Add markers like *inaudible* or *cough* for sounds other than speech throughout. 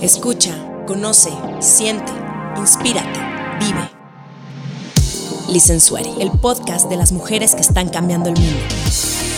Escucha, conoce, siente, inspírate, vive. Listen Sweaty, el podcast de las mujeres que están cambiando el mundo.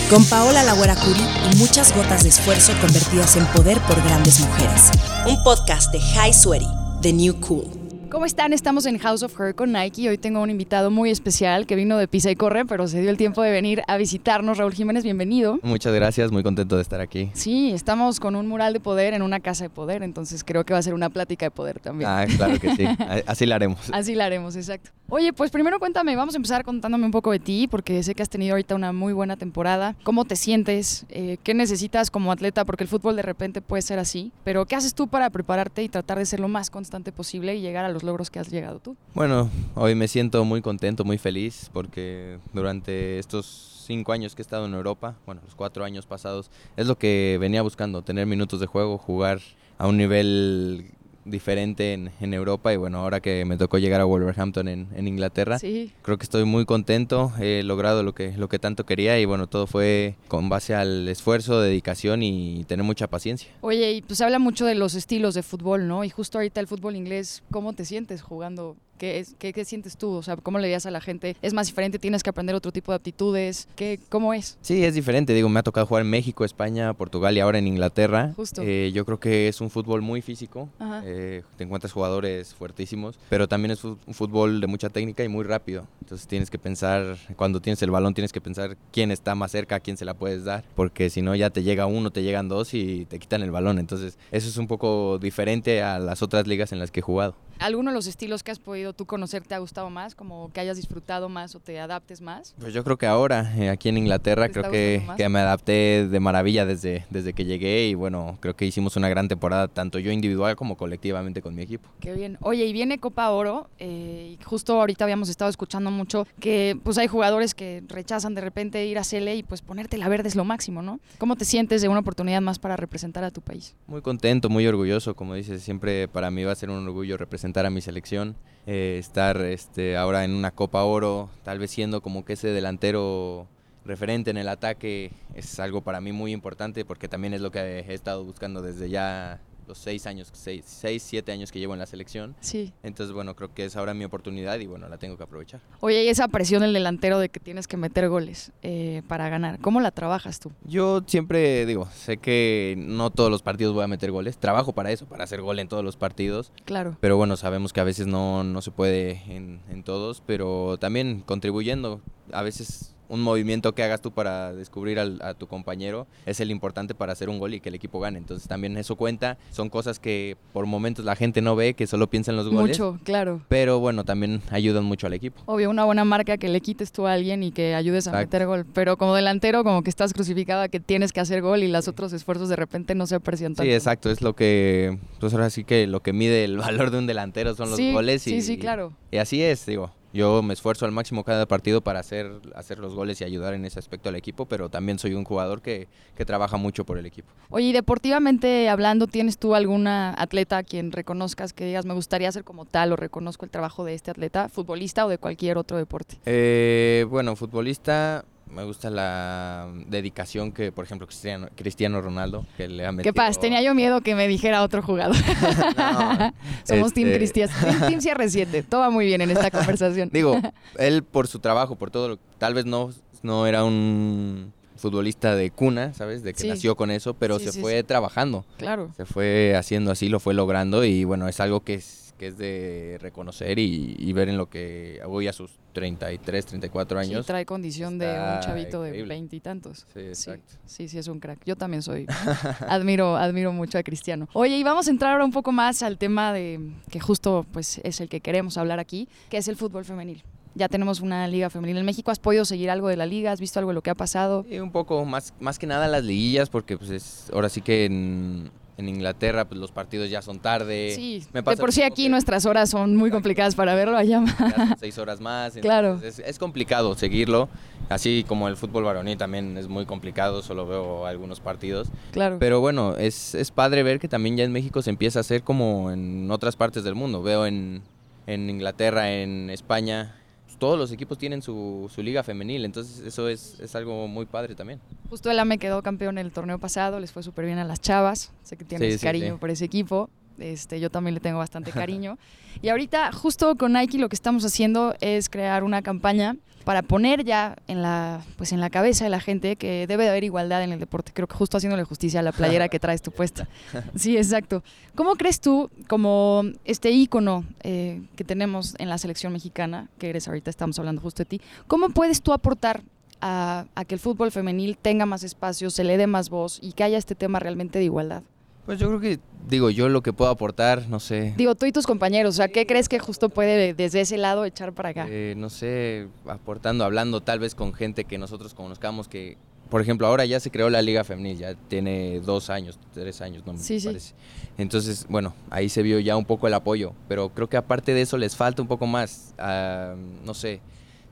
Con Paola Lagüera Curi y muchas gotas de esfuerzo convertidas en poder por grandes mujeres. Un podcast de High Sweaty, The New Cool. ¿Cómo están? Estamos en House of Her con Nike. Hoy tengo un invitado muy especial que vino de Pisa y Corre, pero se dio el tiempo de venir a visitarnos. Raúl Jiménez, bienvenido. Muchas gracias, muy contento de estar aquí. Sí, estamos con un mural de poder en una casa de poder, entonces creo que va a ser una plática de poder también. Ah, claro que sí. *laughs* Así la haremos. Así la haremos, exacto. Oye, pues primero cuéntame, vamos a empezar contándome un poco de ti, porque sé que has tenido ahorita una muy buena temporada. ¿Cómo te sientes? Eh, ¿Qué necesitas como atleta? Porque el fútbol de repente puede ser así, pero ¿qué haces tú para prepararte y tratar de ser lo más constante posible y llegar a los logros que has llegado tú? Bueno, hoy me siento muy contento, muy feliz, porque durante estos cinco años que he estado en Europa, bueno, los cuatro años pasados, es lo que venía buscando, tener minutos de juego, jugar a un nivel diferente en, en, Europa y bueno, ahora que me tocó llegar a Wolverhampton en, en Inglaterra, sí. creo que estoy muy contento, he logrado lo que, lo que tanto quería y bueno, todo fue con base al esfuerzo, dedicación y tener mucha paciencia. Oye, y pues habla mucho de los estilos de fútbol, ¿no? Y justo ahorita el fútbol inglés, ¿cómo te sientes jugando ¿Qué, es, qué, qué, sientes tú? O sea, ¿cómo le dirías a la gente? ¿Es más diferente? ¿Tienes que aprender otro tipo de aptitudes? ¿Qué, ¿Cómo es? Sí, es diferente. Digo, me ha tocado jugar en México, España, Portugal y ahora en Inglaterra. Justo. Eh, yo creo que es un fútbol muy físico. Eh, te encuentras jugadores fuertísimos, pero también es un fútbol de mucha técnica y muy rápido. Entonces tienes que pensar, cuando tienes el balón, tienes que pensar quién está más cerca, a quién se la puedes dar, porque si no ya te llega uno, te llegan dos y te quitan el balón. Entonces eso es un poco diferente a las otras ligas en las que he jugado. ¿Alguno de los estilos que has podido tú conocer te ha gustado más? ¿Como que hayas disfrutado más o te adaptes más? Pues yo creo que ahora, eh, aquí en Inglaterra, creo que, que, me adapté de maravilla desde, desde que llegué y bueno, creo que hicimos una gran temporada, tanto yo individual como colectivamente con mi equipo. Qué bien. Oye, y viene Copa Oro, eh, y justo ahorita habíamos estado escuchando mucho que pues hay jugadores que rechazan de repente ir a Cele y pues ponerte la verde es lo máximo, ¿no? ¿Cómo te sientes de una oportunidad más para representar a tu país? Muy contento, muy orgulloso, como dices, siempre para mí va a ser un orgullo representar a mi selección, eh, estar este, ahora en una Copa Oro, tal vez siendo como que ese delantero referente en el ataque es algo para mí muy importante porque también es lo que he estado buscando desde ya los seis años, seis, seis, siete años que llevo en la selección. Sí. Entonces, bueno, creo que es ahora mi oportunidad y bueno, la tengo que aprovechar. Oye, y esa presión del delantero de que tienes que meter goles eh, para ganar, ¿cómo la trabajas tú? Yo siempre digo, sé que no todos los partidos voy a meter goles, trabajo para eso, para hacer gol en todos los partidos. Claro. Pero bueno, sabemos que a veces no, no se puede en, en todos, pero también contribuyendo. A veces un movimiento que hagas tú para descubrir al, a tu compañero es el importante para hacer un gol y que el equipo gane. Entonces también eso cuenta. Son cosas que por momentos la gente no ve, que solo piensa en los goles. Mucho, claro. Pero bueno, también ayudan mucho al equipo. Obvio, una buena marca que le quites tú a alguien y que ayudes a Exacto. meter gol. Pero como delantero, como que estás crucificado a que tienes que hacer gol y los otros esfuerzos de repente no se aprecian tanto. Sí, exacto. Es lo que, pues ahora sí que lo que mide el *laughs* valor de un delantero son los sí, goles. Y, sí, sí, claro. Y así es, digo. Yo me esfuerzo al máximo cada partido para hacer, hacer los goles y ayudar en ese aspecto al equipo, pero también soy un jugador que, que trabaja mucho por el equipo. Oye, y deportivamente hablando, ¿tienes tú alguna atleta a quien reconozcas que digas, me gustaría ser como tal o reconozco el trabajo de este atleta, futbolista o de cualquier otro deporte? Eh, bueno, futbolista, me gusta la dedicación que, por ejemplo, Cristiano, Cristiano Ronaldo, que le ha metido... ¿Qué pasa? Tenía yo miedo que me dijera otro jugador. *laughs* no, *laughs* Somos este... Team Cristiano. Team CR7. Todo va muy bien en esta *laughs* conversación. Digo, él por su trabajo, por todo, tal vez no, no era un futbolista de cuna, ¿sabes? De que Sí. nació con eso, pero Sí, se sí, fue trabajando. Claro. Se fue haciendo así, lo fue logrando y bueno, es algo que es, que es de reconocer y, y ver en lo que hoy a sus 33, 34 Sí, años. trae condición de un chavito de increíble. veintitantos. Sí, Sí, exacto. sí, sí, es un crack. Yo también soy. *laughs* admiro, admiro mucho a Cristiano. Oye, y vamos a entrar ahora un poco más al tema de que justo pues es el que queremos hablar aquí, que es el fútbol femenil. Ya tenemos una liga femenil en México. ¿Has podido seguir algo de la liga? ¿Has visto algo de lo que ha pasado? Y un poco más, más que nada las liguillas, porque pues es, ahora sí que en, en Inglaterra pues los partidos ya son tarde. Sí, me de pasa por lo sí aquí que- nuestras horas son muy complicadas para verlo allá. son seis horas más. *laughs* Claro. Es, es complicado seguirlo, así como el fútbol varonil también es muy complicado, solo veo algunos partidos. claro. Pero bueno, es, es padre ver que también ya en México se empieza a hacer como en otras partes del mundo. Veo en, en Inglaterra, en España, todos los equipos tienen su, su liga femenil, entonces eso es, es algo muy padre también. Justo el AME quedó campeón el torneo pasado, les fue súper bien a las chavas. Sé que tienes Sí, sí, cariño sí. por ese equipo. Este, yo también le tengo bastante cariño. y ahorita, justo con Nike, lo que estamos haciendo es crear una campaña para poner ya en la, pues en la cabeza de la gente que debe de haber igualdad en el deporte. Creo que justo haciéndole justicia a la playera que traes tu puesta. Sí, exacto. ¿Cómo crees tú, como este ícono eh, que tenemos en la selección mexicana, que eres ahorita, estamos hablando justo de ti, cómo puedes tú aportar a, a que el fútbol femenil tenga más espacio, se le dé más voz y que haya este tema realmente de igualdad? Pues yo creo que, digo, yo lo que puedo aportar, no sé. Digo, tú y tus compañeros, o sea, ¿qué crees que justo puede desde ese lado echar para acá? Eh, no sé, aportando, hablando tal vez con gente que nosotros conozcamos que, por ejemplo, ahora ya se creó la Liga Femenil, ya tiene dos años, tres años, no me sí, parece. Entonces, bueno, ahí se vio ya un poco el apoyo, pero creo que aparte de eso les falta un poco más, uh, no sé,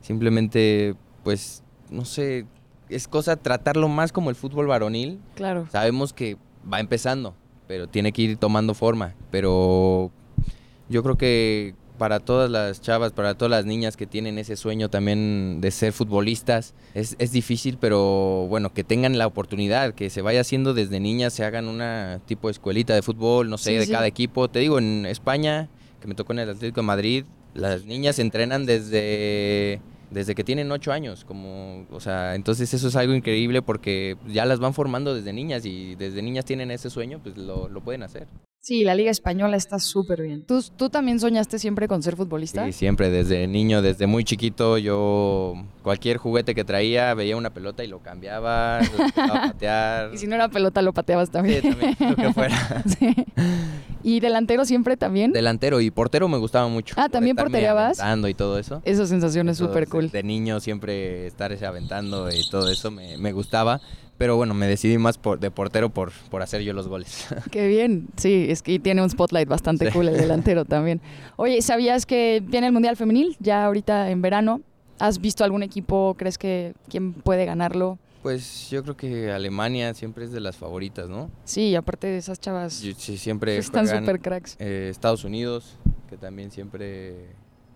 simplemente, pues, no sé, es cosa tratarlo más como el fútbol varonil. Claro. Sabemos que va empezando, pero tiene que ir tomando forma. Pero yo creo que para todas las chavas, para todas las niñas que tienen ese sueño también de ser futbolistas, es, es difícil, pero bueno, que tengan la oportunidad, que se vaya haciendo desde niñas, se hagan una tipo de escuelita de fútbol, no sé, de cada equipo. Te digo, en España, que me tocó en el Atlético de Madrid, las niñas entrenan desde desde que tienen ocho años, como, o sea, entonces eso es algo increíble porque ya las van formando desde niñas y desde niñas tienen ese sueño, pues lo, lo pueden hacer. Sí, la Liga Española está súper bien. ¿Tú, ¿Tú también soñaste siempre con ser futbolista? Sí, siempre, desde niño, desde muy chiquito, yo cualquier juguete que traía, veía una pelota y lo cambiaba, lo a *laughs* patear. Y si no era pelota, lo pateabas también. Sí, también, lo que fuera. *laughs* sí. ¿Y delantero siempre también? Delantero y portero me gustaba mucho. Ah, ¿también portereabas? Aventando y todo eso. Esa sensación es súper cool. De niño siempre estar aventando y todo eso me, me gustaba pero bueno, me decidí más por, de portero por, por hacer yo los goles. *laughs* Qué bien, sí, es que tiene un spotlight bastante cool el delantero también. Oye, ¿sabías que viene el Mundial Femenil ya ahorita en verano? ¿Has visto algún equipo? ¿Crees que quién puede ganarlo? Pues yo creo que Alemania siempre es de las favoritas, ¿no? Sí, aparte de esas chavas. sí, siempre están súper cracks. Eh, Estados Unidos, que también siempre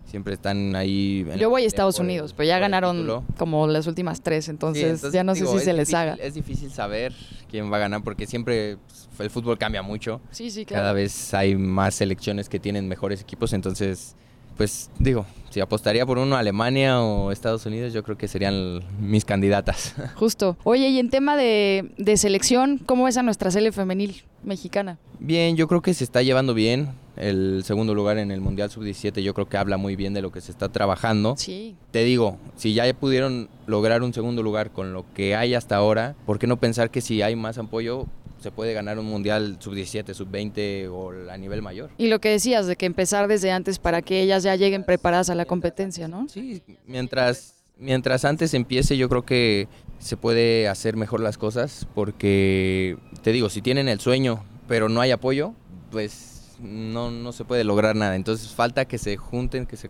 siempre están ahí. Yo voy a Estados Unidos, pero ya ganaron como las últimas tres, entonces, ya no sé si se les haga. Es difícil saber quién va a ganar porque siempre pues, el fútbol cambia mucho. Sí, sí, claro. Cada vez hay más selecciones que tienen mejores equipos, entonces, pues digo, si apostaría por uno, Alemania o Estados Unidos, yo creo que serían mis candidatas. *laughs* Justo. Oye, y en tema de, de selección, ¿cómo es a nuestra sele femenil mexicana? Bien, yo creo que se está llevando bien el segundo lugar en el Mundial Sub-17 yo creo que habla muy bien de lo que se está trabajando. Sí. Te digo, si ya pudieron lograr un segundo lugar con lo que hay hasta ahora, ¿por qué no pensar que si hay más apoyo se puede ganar un mundial sub-17, sub-20 o a nivel mayor. Y lo que decías de que empezar desde antes para que ellas ya lleguen preparadas a la competencia, ¿no? Sí, mientras, mientras antes empiece yo creo que se puede hacer mejor las cosas porque, te digo, si tienen el sueño pero no hay apoyo, pues no, no se puede lograr nada. Entonces falta que se junten, que se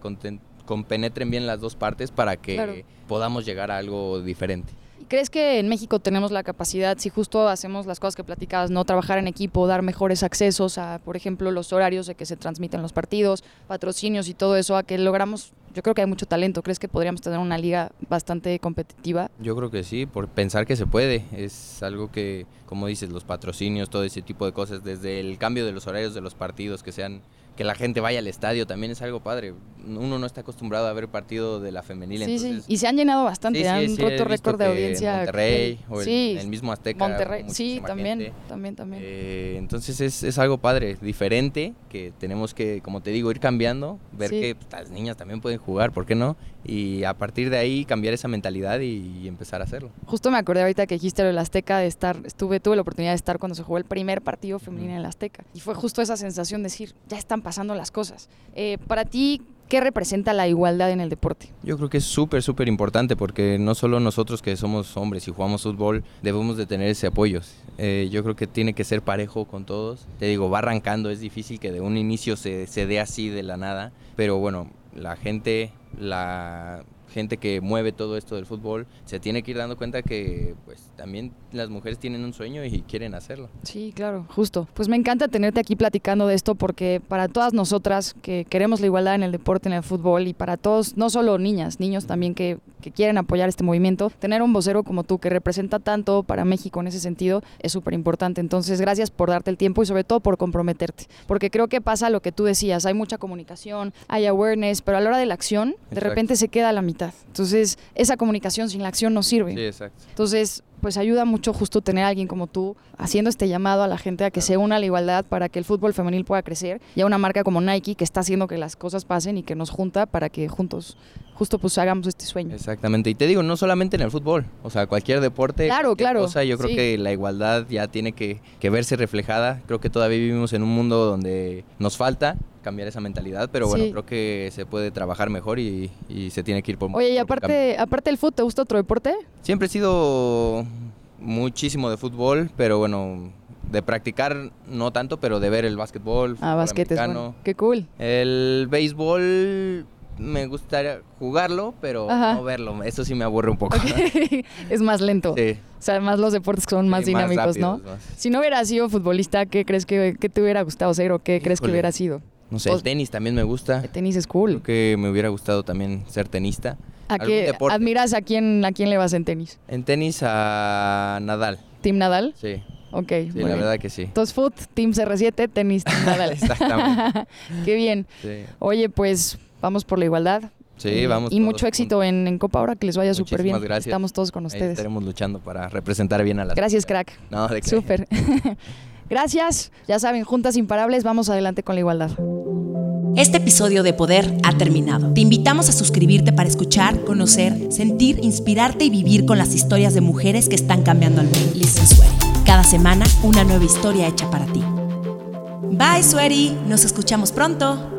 compenetren bien las dos partes para que podamos llegar a algo diferente. ¿Crees que en México tenemos la capacidad, si justo hacemos las cosas que platicabas, no trabajar en equipo, dar mejores accesos a, por ejemplo, los horarios de que se transmiten los partidos, patrocinios y todo eso, a que logramos yo creo que hay mucho talento. ¿Crees que podríamos tener una liga bastante competitiva? Yo creo que sí, por pensar que se puede. Es algo que, como dices, los patrocinios, todo ese tipo de cosas, desde el cambio de los horarios de los partidos, que sean que la gente vaya al estadio también es algo padre. Uno no está acostumbrado a ver partido de la femenil. Sí, sí, y se han llenado bastante, han roto récord de audiencia. Monterrey o el, el, mismo Azteca. Monterrey, sí, también, también, también. Eh, entonces es, es, algo padre, diferente, que tenemos que, como te digo, ir cambiando, ver que pues, las niñas también pueden jugar, ¿por qué no? Y a partir de ahí cambiar esa mentalidad y, empezar a hacerlo. Justo me acordé ahorita que dijiste lo del Azteca, de estar, estuve, tuve la oportunidad de estar cuando se jugó el primer partido femenino en el Azteca. Y fue justo esa sensación de decir, ya están pasando las cosas. Eh, para ti, ¿qué representa la igualdad en el deporte? Yo creo que es súper, súper importante porque no solo nosotros que somos hombres y jugamos fútbol debemos de tener ese apoyo. Eh, yo creo que tiene que ser parejo con todos. Te digo, va arrancando, es difícil que de un inicio se, se dé así de la nada, pero bueno, la gente, la gente que mueve todo esto del fútbol se tiene que ir dando cuenta que pues también las mujeres tienen un sueño y quieren hacerlo. Sí, claro, justo. Pues me encanta tenerte aquí platicando de esto porque para todas nosotras que queremos la igualdad en el deporte, en el fútbol y para todos, no solo niñas, niños también que, que quieren apoyar este movimiento, tener un vocero como tú que representa tanto para México en ese sentido es súper importante. Entonces, gracias por darte el tiempo y sobre todo por comprometerte, porque creo que pasa lo que tú decías, hay mucha comunicación, hay awareness, pero a la hora de la acción, de repente se queda a la mitad. Entonces, esa comunicación sin la acción no sirve. Sí, exacto. Entonces, pues ayuda mucho justo tener a alguien como tú haciendo este llamado a la gente a que se una a la igualdad para que el fútbol femenil pueda crecer y a una marca como Nike que está haciendo que las cosas pasen y que nos junta para que juntos justo pues hagamos este sueño. Exactamente, y te digo, no solamente en el fútbol, o sea, cualquier deporte, claro, claro, cosa, yo creo que la igualdad ya tiene que, que, verse reflejada, creo que todavía vivimos en un mundo donde nos falta cambiar esa mentalidad, pero bueno, creo que se puede trabajar mejor y, y se tiene que ir por Oye, y aparte, aparte del fútbol, ¿te gusta otro deporte? Siempre he sido muchísimo de fútbol, pero bueno, de practicar no tanto, pero de ver el básquetbol. Ah, básquet es bueno. Qué cool. El béisbol me gustaría jugarlo, pero no verlo. Eso sí me aburre un poco. *laughs* es más lento. Sí. O sea, además los deportes son más dinámicos, ¿no? Si no hubiera sido futbolista, ¿qué crees que, te hubiera gustado ser o qué crees que hubiera sido? No sé, el tenis también me gusta. El tenis es cool. Creo que me hubiera gustado también ser tenista. ¿A qué admiras a quién, a quién le vas en tenis? En tenis a Nadal. ¿Team Nadal? Sí. Ok. Sí, la verdad que sí. Entonces, Foot, Team CR7, tenis, Team *laughs* Nadal. Exactamente. *laughs* Qué bien. Sí. Oye, pues vamos por la igualdad. Sí, vamos. Y mucho éxito en, Copa ahora, que les vaya súper bien. Gracias. Estamos todos con ustedes. estaremos luchando para representar bien a las. Gracias, crack. No, de Súper. *laughs* Gracias. Ya saben, juntas imparables, vamos adelante con la igualdad. Este episodio de Poder ha terminado. Te invitamos a suscribirte para escuchar, conocer, sentir, inspirarte y vivir con las historias de mujeres que están cambiando al mundo. Listen Sweaty. Cada semana una nueva historia hecha para ti. Bye, Sweaty. Nos escuchamos pronto.